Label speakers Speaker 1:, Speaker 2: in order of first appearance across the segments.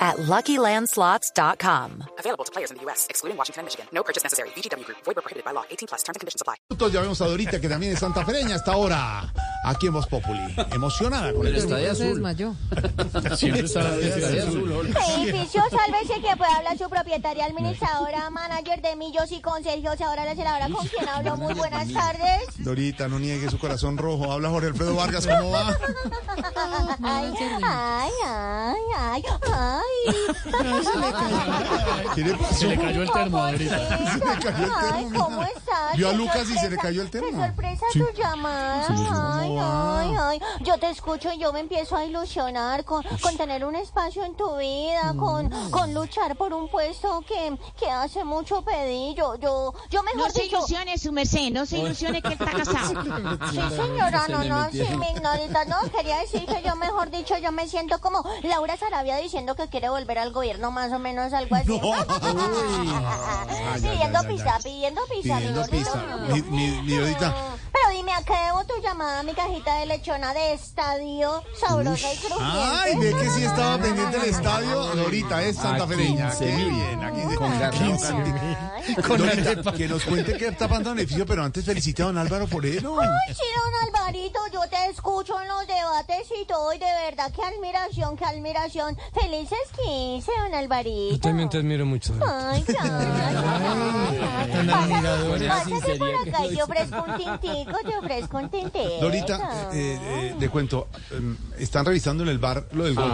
Speaker 1: at LuckyLandSlots.com.
Speaker 2: Available to players in the U.S., excluding Washington and Michigan. No purchase necessary. VGW Group. Void where prohibited by law. 18 plus. Terms and conditions apply.
Speaker 3: ya vemos a Dorita, que también es santafereña hasta ahora, aquí en Voz Populi. Emocionada con el
Speaker 4: Estadio Azul.
Speaker 3: Siempre está
Speaker 5: Edificio, sálvese que puede hablar su propietaria, administradora, manager de Millos y con Sergio ahora la celadora con quien hablo. Muy buenas tardes.
Speaker 3: Dorita, no niegue su corazón rojo. Habla Jorge Alfredo Vargas, ¿cómo va?
Speaker 5: Ay, ay, ay, ay, ay.
Speaker 3: ¿Qué le pasó?
Speaker 4: Se le cayó el termo,
Speaker 5: ¿Cómo
Speaker 4: Dorita.
Speaker 5: es eso?
Speaker 3: Se le cayó el
Speaker 5: Ay,
Speaker 3: termo.
Speaker 5: ¿cómo estás?
Speaker 3: Vio a Lucas y se le cayó el termo.
Speaker 5: Qué sorpresa
Speaker 3: Sí.
Speaker 5: tu llamada.
Speaker 3: Sí, sí, ¿cómo
Speaker 5: Ay, ay, ay. Yo te escucho y yo me empiezo a ilusionar con, con tener un espacio en tu vida, con, con luchar por un puesto que, que hace mucho pedí. Yo, yo, yo mejor
Speaker 6: No se
Speaker 5: dicho...
Speaker 6: ilusione, su merced, no se ilusione que él está casado.
Speaker 5: Sí, señora, no, no, sí, mi ignorita, no, quería decir que yo, mejor dicho, yo me siento como Laura Sarabia diciendo que quiere volver al gobierno, más o menos algo así.
Speaker 3: ay,
Speaker 5: pidiendo
Speaker 3: ay,
Speaker 5: pizza, pidiendo pizza,
Speaker 3: Pidiendo
Speaker 5: mi gordito.
Speaker 3: pizza. Mi, mi, mi
Speaker 5: dime, ¿a qué debo tu llamada, mi cajita de lechona de estadio sabrosa y crujiente?
Speaker 3: Ay, ve que sí estaba pendiente del estadio. Dorita es santafereña. Qué bien. Aquí
Speaker 5: Ay,
Speaker 3: Dorita, que nos cuente qué está pasando en el edificio, pero antes felicite a don Álvaro Forero.
Speaker 5: Ay, sí, don Alvarito, yo te escucho en los debates y todo, y de verdad, qué admiración, qué admiración. Felices 15, don Alvarito.
Speaker 4: Yo también te admiro mucho.
Speaker 5: Ay, gracias.
Speaker 4: Tan admiradora,
Speaker 5: Pásate por acá y te ofrezco un tintico, te ofrezco un tintico.
Speaker 3: Dorita, eh, eh, le cuento, em, están revisando en el bar lo del gol.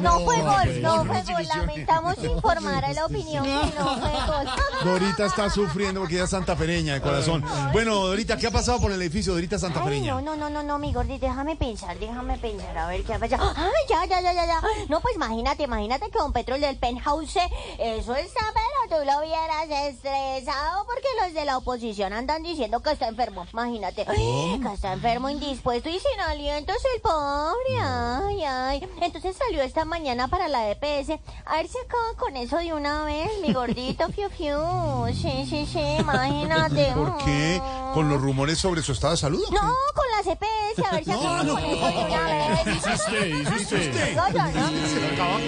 Speaker 5: No fue gol, no fue gol. Lamentamos informar a la opinión que no fue gol.
Speaker 3: Dorita está sufriendo porque ella es santafereña de corazón. Bueno, Dorita, ¿qué ha pasado por el edificio Dorita
Speaker 5: Ay,
Speaker 3: santafereña?
Speaker 5: no, no, no, no, no, mi gordito, déjame pensar, déjame pensar, a ver qué ha pasado. Ay, ya, ya, ya, ya, ya. No, pues imagínate, imagínate que don Petro, el del penthouse, eso está, tú lo vieras estresado porque los de la oposición andan diciendo que está enfermo. Imagínate, que está enfermo, indispuesto y sin aliento es el pobre. Ay, ay. Entonces salió esta mañana para la EPS. A ver si acaba con eso de una vez, mi gordito, fiu, fiu. Sí, sí, sí, imagínate.
Speaker 3: ¿Por qué? ¿Con los rumores sobre su estado de salud?
Speaker 5: No, con la CPS, a ver si acaba con eso de una vez.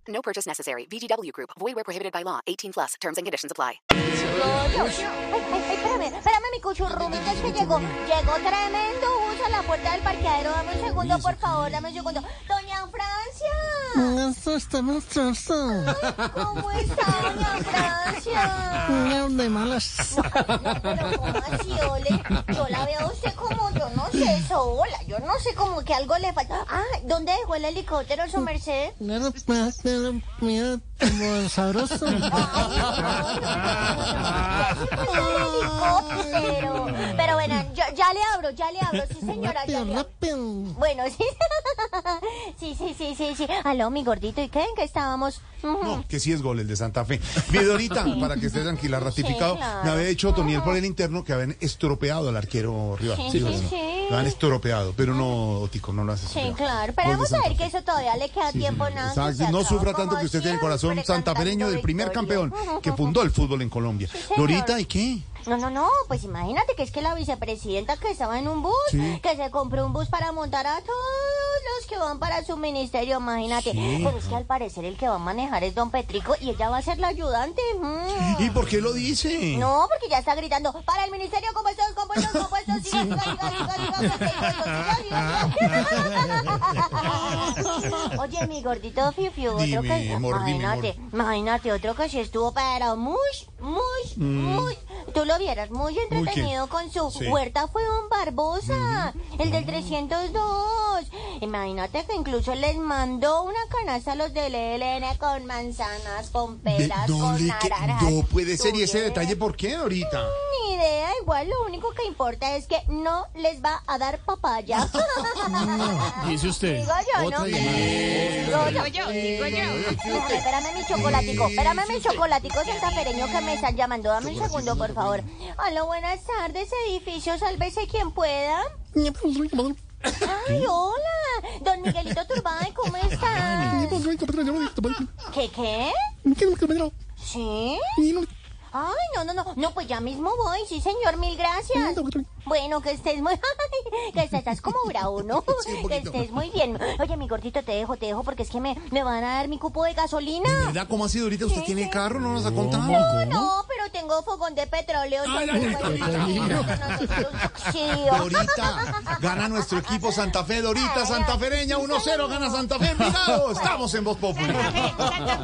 Speaker 2: No purchase necessary. VGW Group. Void where prohibited by law. 18 plus. Terms and conditions apply.
Speaker 5: Ay, ay, ay, espérame, espérame, mi cuchurrumito, es que llegó, llegó tremendo bus a la puerta del parqueadero. Dame un segundo, por favor, dame un segundo. Doña Francia.
Speaker 7: Eso está monstruoso.
Speaker 5: ¿Cómo está, doña Francia?
Speaker 7: De malas.
Speaker 5: Pero ¿cómo así, ole? Yo la veo a usted como, sé, sola. Yo no sé, como que algo le falta. Ah, ¿dónde dejó el helicóptero, su merced?
Speaker 7: Mira, mira, mira, sabroso.
Speaker 5: Ya le abro, ya le abro, sí señora. ya
Speaker 7: Rápido,
Speaker 5: le abro. Bueno, sí. Sí, sí, sí, sí, sí. Aló, mi gordito, ¿y qué? ¿En qué estábamos?
Speaker 3: No, que sí es gol el de Santa Fe. Mi Dorita, para que esté tranquila, ratificado,
Speaker 5: Sí, claro.
Speaker 3: me había hecho Toniel por el interno que habían estropeado al arquero rival.
Speaker 5: Sí, sí.
Speaker 3: Lo han estropeado, pero no, Otico, no lo hace.
Speaker 5: Sí, claro. Pero vamos a ver que eso todavía le queda tiempo, nada. que
Speaker 3: no sufra tanto que usted tiene el corazón
Speaker 5: cantando
Speaker 3: del primer
Speaker 5: victoria.
Speaker 3: campeón que fundó el fútbol en Colombia.
Speaker 5: señor.
Speaker 3: Dorita, ¿y qué?
Speaker 5: No, no, no, pues imagínate que es que la vicepresidenta que estaba en un bus, que se compró un bus para montar a todos los que van para su ministerio, imagínate. Sí. Es que al parecer el que va a manejar es don Petrico y ella va a ser la ayudante.
Speaker 3: ¿Y por qué lo dice?
Speaker 5: No, porque ya está gritando, para el ministerio compuestos, compuestos, compuestos, siga, siga, siga, Oye, mi gordito Fifiu, otro
Speaker 3: dime,
Speaker 5: que...
Speaker 3: Imagínate, dime,
Speaker 5: imagínate, otro que sí estuvo, pero mush, mush, mm. Tú lo vieras muy entretenido con su
Speaker 3: Sí.
Speaker 5: huerta fue un Barbosa, el del 302. Imagínate que incluso les mandó una canasta a los del ELN con manzanas, con peras, con naranjas.
Speaker 3: no puede ser. ¿Y ese detalle por qué, Dorita?
Speaker 5: Ni idea, igual lo único que importa es que no les va a dar papaya.
Speaker 4: Dice usted.
Speaker 5: Digo yo, ¿no? Digo yo. Déjame, espérame mi chocolatico, espérame mi chocolatico santafereño que me están llamando. Dame un segundo, por favor. Hola, buenas tardes, edificio, sálvese quien pueda. Ay, hola, don Miguelito Turbay, ¿cómo estás? ¿Qué, qué? ¿Sí? Ay, no, no, no, no, pues ya mismo voy, sí, señor, mil gracias. Bueno, que estés muy, que estás como bravo, ¿no?
Speaker 3: Sí, un
Speaker 5: que estés muy bien. Oye, mi gordito, te dejo, te dejo, porque es que me, me van a dar mi cupo de gasolina.
Speaker 3: ¿Verdad? ¿Cómo así, Dorita? ¿Usted
Speaker 5: Sí,
Speaker 3: tiene
Speaker 5: sí.
Speaker 3: carro? ¿No nos ha contado?
Speaker 5: No, no, pero tengo fogón de petróleo.
Speaker 3: Ay. Dorita, gana nuestro equipo Santa Fe. Dorita, Santafereña, 1-0, gana Santa Fe. Envigado. Estamos en Voz Popular.